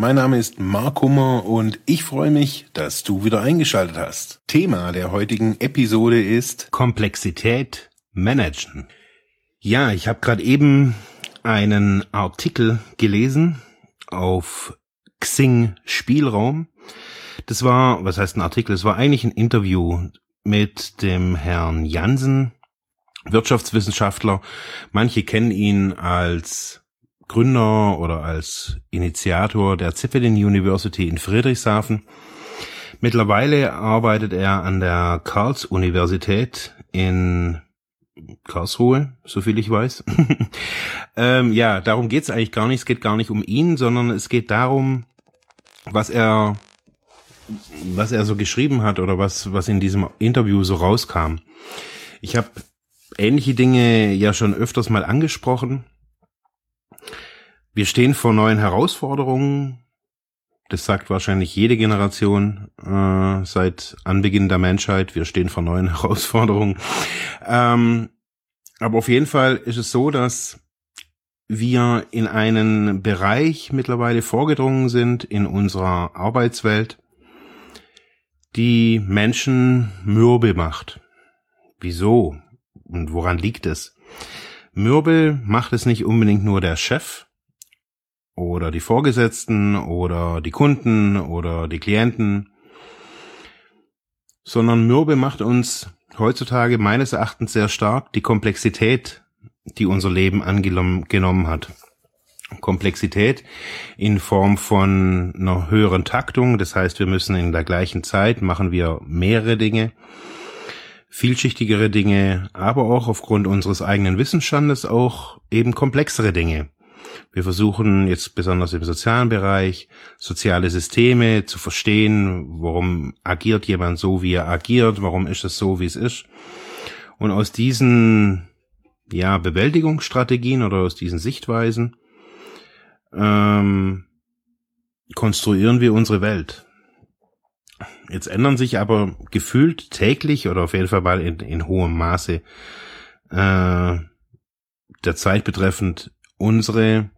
Mein Name ist Mark Hummer und ich freue mich, dass du wieder eingeschaltet hast. Thema der heutigen Episode ist Komplexität managen. Ja, ich habe gerade eben einen Artikel gelesen auf Xing Spielraum. Das war, was heißt ein Artikel? Es war eigentlich ein Interview mit dem Herrn Jansen, Wirtschaftswissenschaftler. Manche kennen ihn als Gründer oder als Initiator der Zeppelin University in Friedrichshafen. Mittlerweile arbeitet er an der Karls-Universität in Karlsruhe, so viel ich weiß. ähm, ja, darum geht's eigentlich gar nicht. Es geht gar nicht um ihn, sondern es geht darum, was er, was er so geschrieben hat oder was, was in diesem Interview so rauskam. Ich habe ähnliche Dinge ja schon öfters mal angesprochen. Wir stehen vor neuen Herausforderungen. Das sagt wahrscheinlich jede Generation äh, seit Anbeginn der Menschheit. Wir stehen vor neuen Herausforderungen. Ähm, aber auf jeden Fall ist es so, dass wir in einen Bereich mittlerweile vorgedrungen sind in unserer Arbeitswelt, die Menschen mürbe macht. Wieso? Und woran liegt es? Mürbe macht es nicht unbedingt nur der Chef, oder die Vorgesetzten oder die Kunden oder die Klienten, sondern Mürbe macht uns heutzutage meines Erachtens sehr stark die Komplexität, die unser Leben angenommen hat. Komplexität in Form von einer höheren Taktung, das heißt, wir müssen in der gleichen Zeit machen wir mehrere Dinge, vielschichtigere Dinge, aber auch aufgrund unseres eigenen Wissensstandes auch eben komplexere Dinge. Wir versuchen jetzt besonders im sozialen Bereich soziale Systeme zu verstehen, warum agiert jemand so, wie er agiert, warum ist es so, wie es ist. Und aus diesen ja, Bewältigungsstrategien oder aus diesen Sichtweisen ähm, konstruieren wir unsere Welt. Jetzt ändern sich aber gefühlt täglich oder auf jeden Fall mal in, in hohem Maße äh, der Zeit betreffend unsere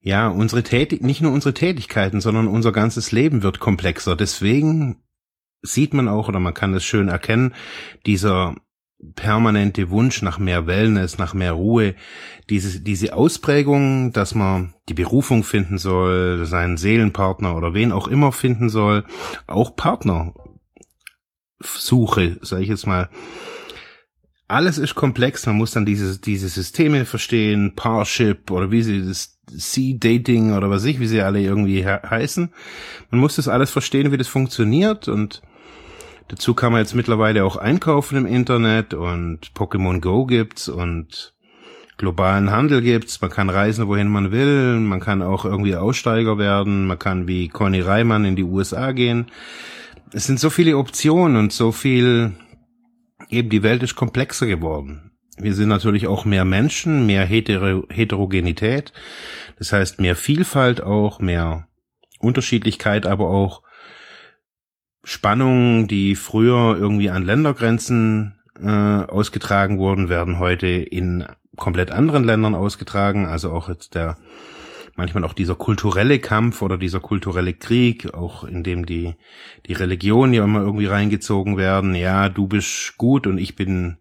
ja, unsere Tätig nicht nur unsere Tätigkeiten, sondern unser ganzes Leben wird komplexer. Deswegen sieht man auch oder man kann es schön erkennen, dieser permanente Wunsch nach mehr Wellness, nach mehr Ruhe, diese, diese Ausprägung, dass man die Berufung finden soll, seinen Seelenpartner oder wen auch immer finden soll, auch Partnersuche, sage ich jetzt mal, alles ist komplex. Man muss dann diese, diese Systeme verstehen, Parship oder wie sie das C-Dating oder was ich, wie sie alle irgendwie he heißen. Man muss das alles verstehen, wie das funktioniert und dazu kann man jetzt mittlerweile auch einkaufen im Internet und Pokémon Go gibt's und globalen Handel gibt's. Man kann reisen, wohin man will. Man kann auch irgendwie Aussteiger werden. Man kann wie Conny Reimann in die USA gehen. Es sind so viele Optionen und so viel eben die Welt ist komplexer geworden. Wir sind natürlich auch mehr Menschen, mehr Heter Heterogenität, das heißt mehr Vielfalt auch, mehr Unterschiedlichkeit, aber auch Spannungen, die früher irgendwie an Ländergrenzen äh, ausgetragen wurden, werden heute in komplett anderen Ländern ausgetragen. Also auch jetzt der manchmal auch dieser kulturelle Kampf oder dieser kulturelle Krieg, auch in dem die, die Religionen ja immer irgendwie reingezogen werden. Ja, du bist gut und ich bin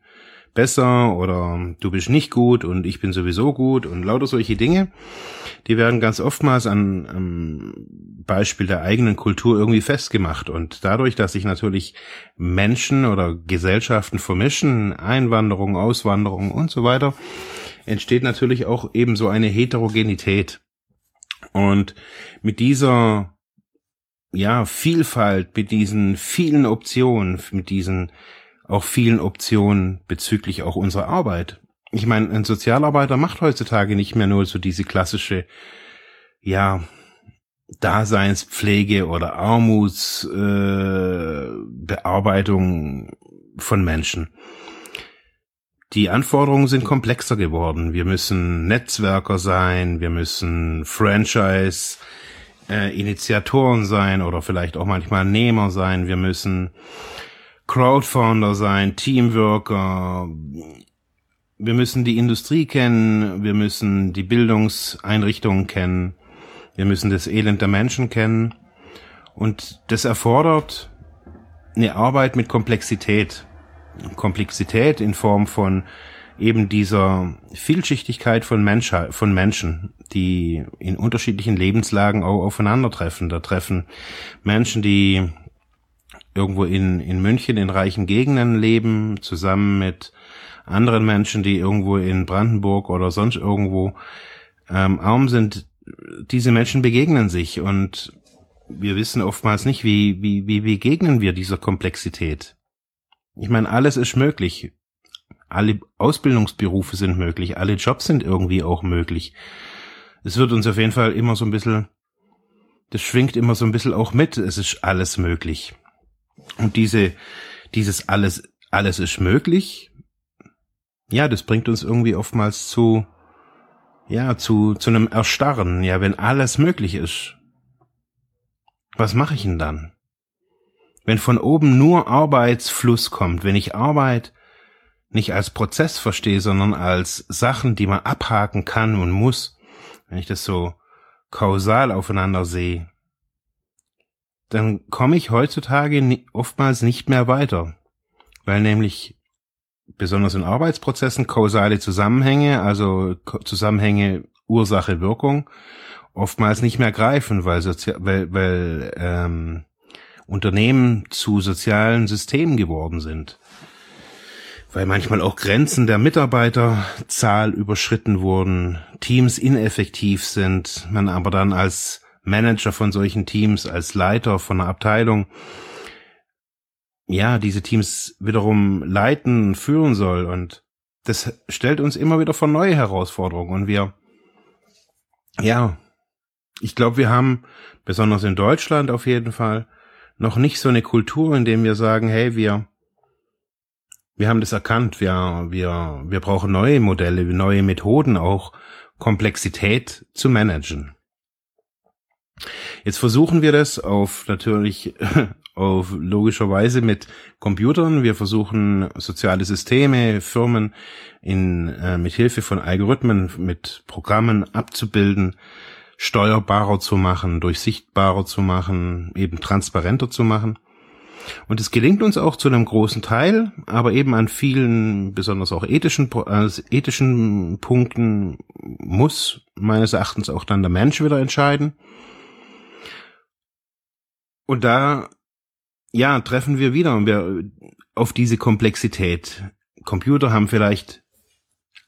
besser oder du bist nicht gut und ich bin sowieso gut und lauter solche Dinge, die werden ganz oftmals an am Beispiel der eigenen Kultur irgendwie festgemacht und dadurch, dass sich natürlich Menschen oder Gesellschaften vermischen, Einwanderung, Auswanderung und so weiter, entsteht natürlich auch eben so eine Heterogenität. Und mit dieser ja, Vielfalt, mit diesen vielen Optionen, mit diesen auch vielen Optionen bezüglich auch unserer Arbeit. Ich meine, ein Sozialarbeiter macht heutzutage nicht mehr nur so diese klassische, ja, Daseinspflege oder Armutsbearbeitung äh, von Menschen, die Anforderungen sind komplexer geworden. Wir müssen Netzwerker sein, wir müssen Franchise äh, Initiatoren sein oder vielleicht auch manchmal Nehmer sein, wir müssen Crowdfounder sein, Teamworker, wir müssen die Industrie kennen, wir müssen die Bildungseinrichtungen kennen, wir müssen das Elend der Menschen kennen und das erfordert eine Arbeit mit Komplexität. Komplexität in Form von eben dieser Vielschichtigkeit von, Menschheit, von Menschen, die in unterschiedlichen Lebenslagen auch aufeinandertreffen. Da treffen Menschen, die irgendwo in, in München in reichen Gegenden leben, zusammen mit anderen Menschen, die irgendwo in Brandenburg oder sonst irgendwo ähm, arm sind. Diese Menschen begegnen sich und wir wissen oftmals nicht, wie, wie, wie begegnen wir dieser Komplexität. Ich meine, alles ist möglich. Alle Ausbildungsberufe sind möglich, alle Jobs sind irgendwie auch möglich. Es wird uns auf jeden Fall immer so ein bisschen, das schwingt immer so ein bisschen auch mit, es ist alles möglich. Und diese, dieses alles, alles ist möglich, ja, das bringt uns irgendwie oftmals zu, ja, zu, zu einem Erstarren, ja, wenn alles möglich ist. Was mache ich denn dann? Wenn von oben nur Arbeitsfluss kommt, wenn ich Arbeit nicht als Prozess verstehe, sondern als Sachen, die man abhaken kann und muss, wenn ich das so kausal aufeinander sehe, dann komme ich heutzutage oftmals nicht mehr weiter, weil nämlich besonders in Arbeitsprozessen kausale Zusammenhänge, also Zusammenhänge Ursache Wirkung, oftmals nicht mehr greifen, weil, Sozi weil, weil ähm, Unternehmen zu sozialen Systemen geworden sind. Weil manchmal auch Grenzen der Mitarbeiterzahl überschritten wurden, Teams ineffektiv sind, man aber dann als Manager von solchen Teams, als Leiter von einer Abteilung, ja, diese Teams wiederum leiten, führen soll und das stellt uns immer wieder vor neue Herausforderungen und wir, ja, ich glaube, wir haben, besonders in Deutschland auf jeden Fall, noch nicht so eine Kultur, in dem wir sagen, hey, wir, wir haben das erkannt, wir, wir, wir brauchen neue Modelle, neue Methoden, auch Komplexität zu managen. Jetzt versuchen wir das auf natürlich auf logischer Weise mit Computern. Wir versuchen soziale Systeme, Firmen in äh, mit Hilfe von Algorithmen, mit Programmen abzubilden, steuerbarer zu machen, durchsichtbarer zu machen, eben transparenter zu machen. Und es gelingt uns auch zu einem großen Teil, aber eben an vielen, besonders auch ethischen, äh, ethischen Punkten muss meines Erachtens auch dann der Mensch wieder entscheiden. Und da, ja, treffen wir wieder wir auf diese Komplexität. Computer haben vielleicht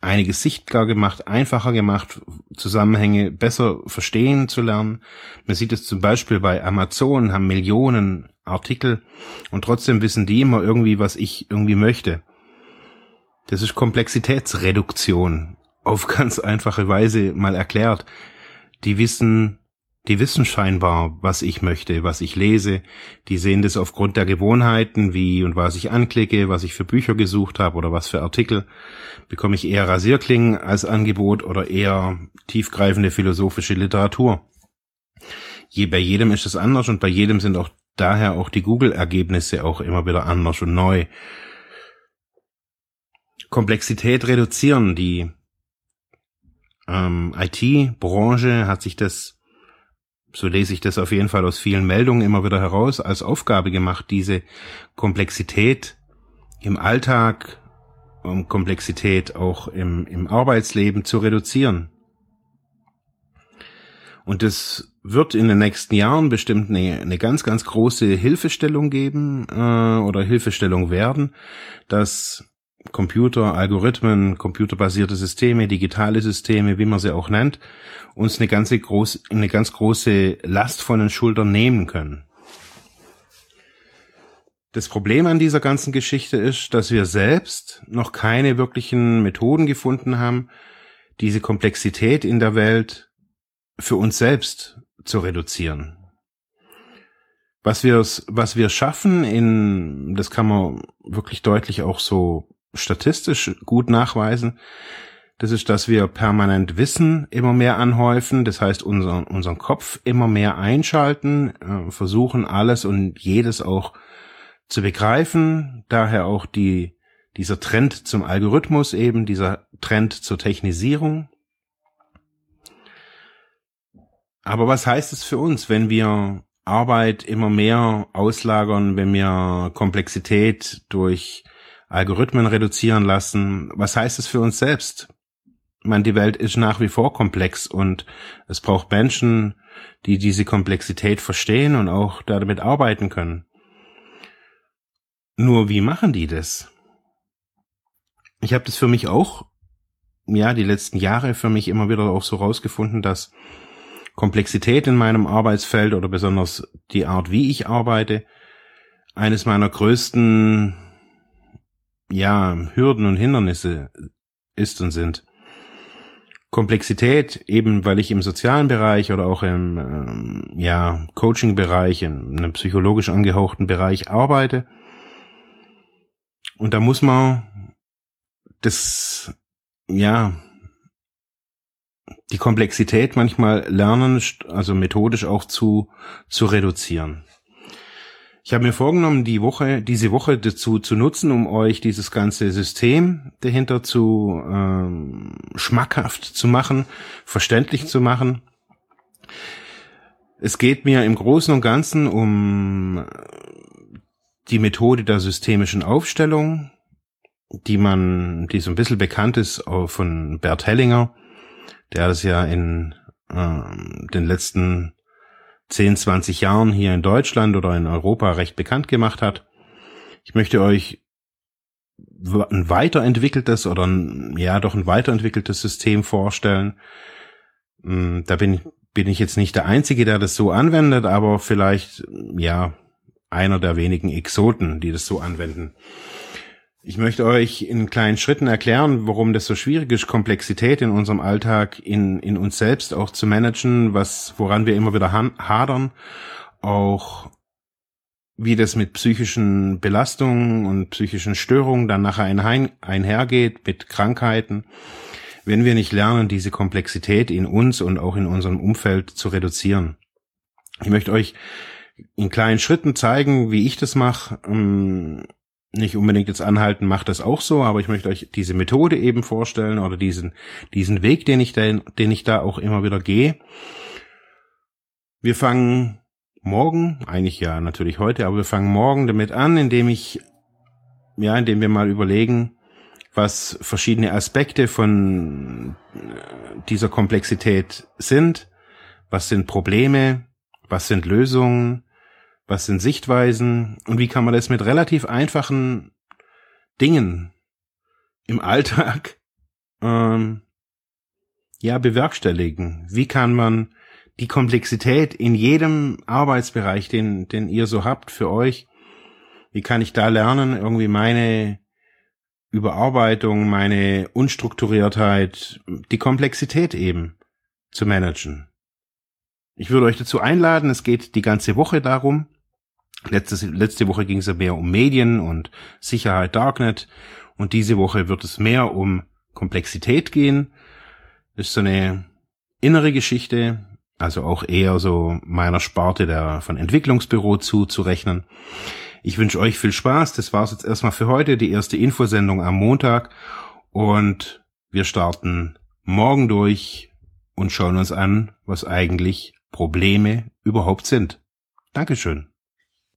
einiges sichtbar gemacht, einfacher gemacht, Zusammenhänge besser verstehen zu lernen. Man sieht es zum Beispiel bei Amazon, haben Millionen Artikel und trotzdem wissen die immer irgendwie, was ich irgendwie möchte. Das ist Komplexitätsreduktion. Auf ganz einfache Weise mal erklärt. Die wissen, die wissen scheinbar, was ich möchte, was ich lese. Die sehen das aufgrund der Gewohnheiten, wie und was ich anklicke, was ich für Bücher gesucht habe oder was für Artikel. Bekomme ich eher Rasierklingen als Angebot oder eher tiefgreifende philosophische Literatur? Je, bei jedem ist es anders und bei jedem sind auch daher auch die Google-Ergebnisse auch immer wieder anders und neu. Komplexität reduzieren. Die ähm, IT-Branche hat sich das so lese ich das auf jeden Fall aus vielen Meldungen immer wieder heraus, als Aufgabe gemacht, diese Komplexität im Alltag, um Komplexität auch im, im Arbeitsleben zu reduzieren. Und es wird in den nächsten Jahren bestimmt eine, eine ganz, ganz große Hilfestellung geben äh, oder Hilfestellung werden, dass Computer, Algorithmen, computerbasierte Systeme, digitale Systeme, wie man sie auch nennt, uns eine ganze groß, eine ganz große Last von den Schultern nehmen können. Das Problem an dieser ganzen Geschichte ist, dass wir selbst noch keine wirklichen Methoden gefunden haben, diese Komplexität in der Welt für uns selbst zu reduzieren. Was wir, was wir schaffen in, das kann man wirklich deutlich auch so statistisch gut nachweisen. Das ist, dass wir permanent Wissen immer mehr anhäufen. Das heißt, unseren, unseren Kopf immer mehr einschalten, äh, versuchen alles und jedes auch zu begreifen. Daher auch die, dieser Trend zum Algorithmus eben, dieser Trend zur Technisierung. Aber was heißt es für uns, wenn wir Arbeit immer mehr auslagern, wenn wir Komplexität durch Algorithmen reduzieren lassen? Was heißt es für uns selbst? Ich meine, die Welt ist nach wie vor komplex und es braucht Menschen, die diese Komplexität verstehen und auch damit arbeiten können. Nur wie machen die das? Ich habe das für mich auch, ja, die letzten Jahre für mich immer wieder auch so rausgefunden, dass Komplexität in meinem Arbeitsfeld oder besonders die Art, wie ich arbeite, eines meiner größten, ja, Hürden und Hindernisse ist und sind. Komplexität, eben weil ich im sozialen Bereich oder auch im ähm, ja, Coaching-Bereich, in einem psychologisch angehauchten Bereich arbeite. Und da muss man das, ja, die Komplexität manchmal lernen, also methodisch auch zu, zu reduzieren. Ich habe mir vorgenommen, die Woche, diese Woche dazu zu nutzen, um euch dieses ganze System dahinter zu ähm, schmackhaft zu machen, verständlich zu machen. Es geht mir im Großen und Ganzen um die Methode der systemischen Aufstellung, die man, die so ein bisschen bekannt ist von Bert Hellinger der das ja in äh, den letzten 10, 20 Jahren hier in Deutschland oder in Europa recht bekannt gemacht hat. Ich möchte euch ein weiterentwickeltes oder ein, ja doch ein weiterentwickeltes System vorstellen. Hm, da bin, bin ich jetzt nicht der Einzige, der das so anwendet, aber vielleicht ja einer der wenigen Exoten, die das so anwenden. Ich möchte euch in kleinen Schritten erklären, warum das so schwierig ist, Komplexität in unserem Alltag in, in uns selbst auch zu managen, was, woran wir immer wieder hadern, auch wie das mit psychischen Belastungen und psychischen Störungen dann nachher ein, einhergeht, mit Krankheiten, wenn wir nicht lernen, diese Komplexität in uns und auch in unserem Umfeld zu reduzieren. Ich möchte euch in kleinen Schritten zeigen, wie ich das mache, ähm, nicht unbedingt jetzt anhalten, macht das auch so, aber ich möchte euch diese Methode eben vorstellen oder diesen, diesen Weg, den ich da, den ich da auch immer wieder gehe. Wir fangen morgen, eigentlich ja natürlich heute, aber wir fangen morgen damit an, indem ich, ja, indem wir mal überlegen, was verschiedene Aspekte von dieser Komplexität sind, was sind Probleme, was sind Lösungen, was sind Sichtweisen und wie kann man das mit relativ einfachen Dingen im Alltag ähm, ja bewerkstelligen? Wie kann man die Komplexität in jedem Arbeitsbereich, den, den ihr so habt für euch, wie kann ich da lernen, irgendwie meine Überarbeitung, meine Unstrukturiertheit, die Komplexität eben zu managen? Ich würde euch dazu einladen, es geht die ganze Woche darum, Letzte, letzte Woche ging es ja mehr um Medien und Sicherheit Darknet und diese Woche wird es mehr um Komplexität gehen. Das ist so eine innere Geschichte, also auch eher so meiner Sparte der von Entwicklungsbüro zuzurechnen. Ich wünsche euch viel Spaß. Das war's jetzt erstmal für heute, die erste Infosendung am Montag und wir starten morgen durch und schauen uns an, was eigentlich Probleme überhaupt sind. Dankeschön.